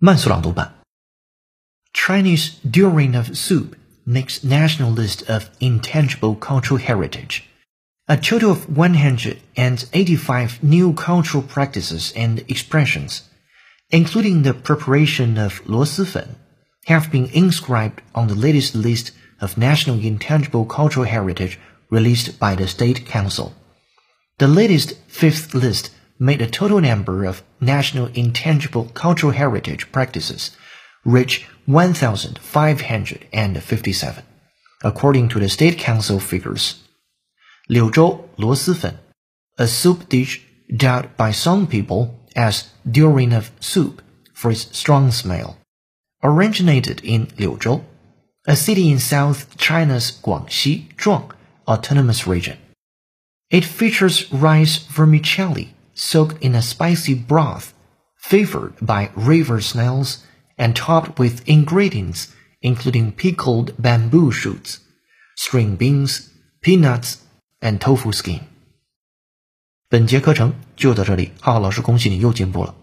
慢速朗读版。Chinese durian of soup makes national list of intangible cultural heritage. A total of 185 new cultural practices and expressions, including the preparation of luo si have been inscribed on the latest list of national intangible cultural heritage released by the State Council. The latest fifth list made a total number of national intangible cultural heritage practices reach 1,557, according to the State Council figures. 柳州螺蛳粉, a soup dish dubbed by some people as "durian of soup for its strong smell, originated in Liuzhou, a city in South China's Guangxi Zhuang Autonomous Region. It features rice vermicelli soaked in a spicy broth, flavored by river snails, and topped with ingredients including pickled bamboo shoots, string beans, peanuts, and tofu skin. 本节课程就到这里，浩浩老师恭喜你又进步了。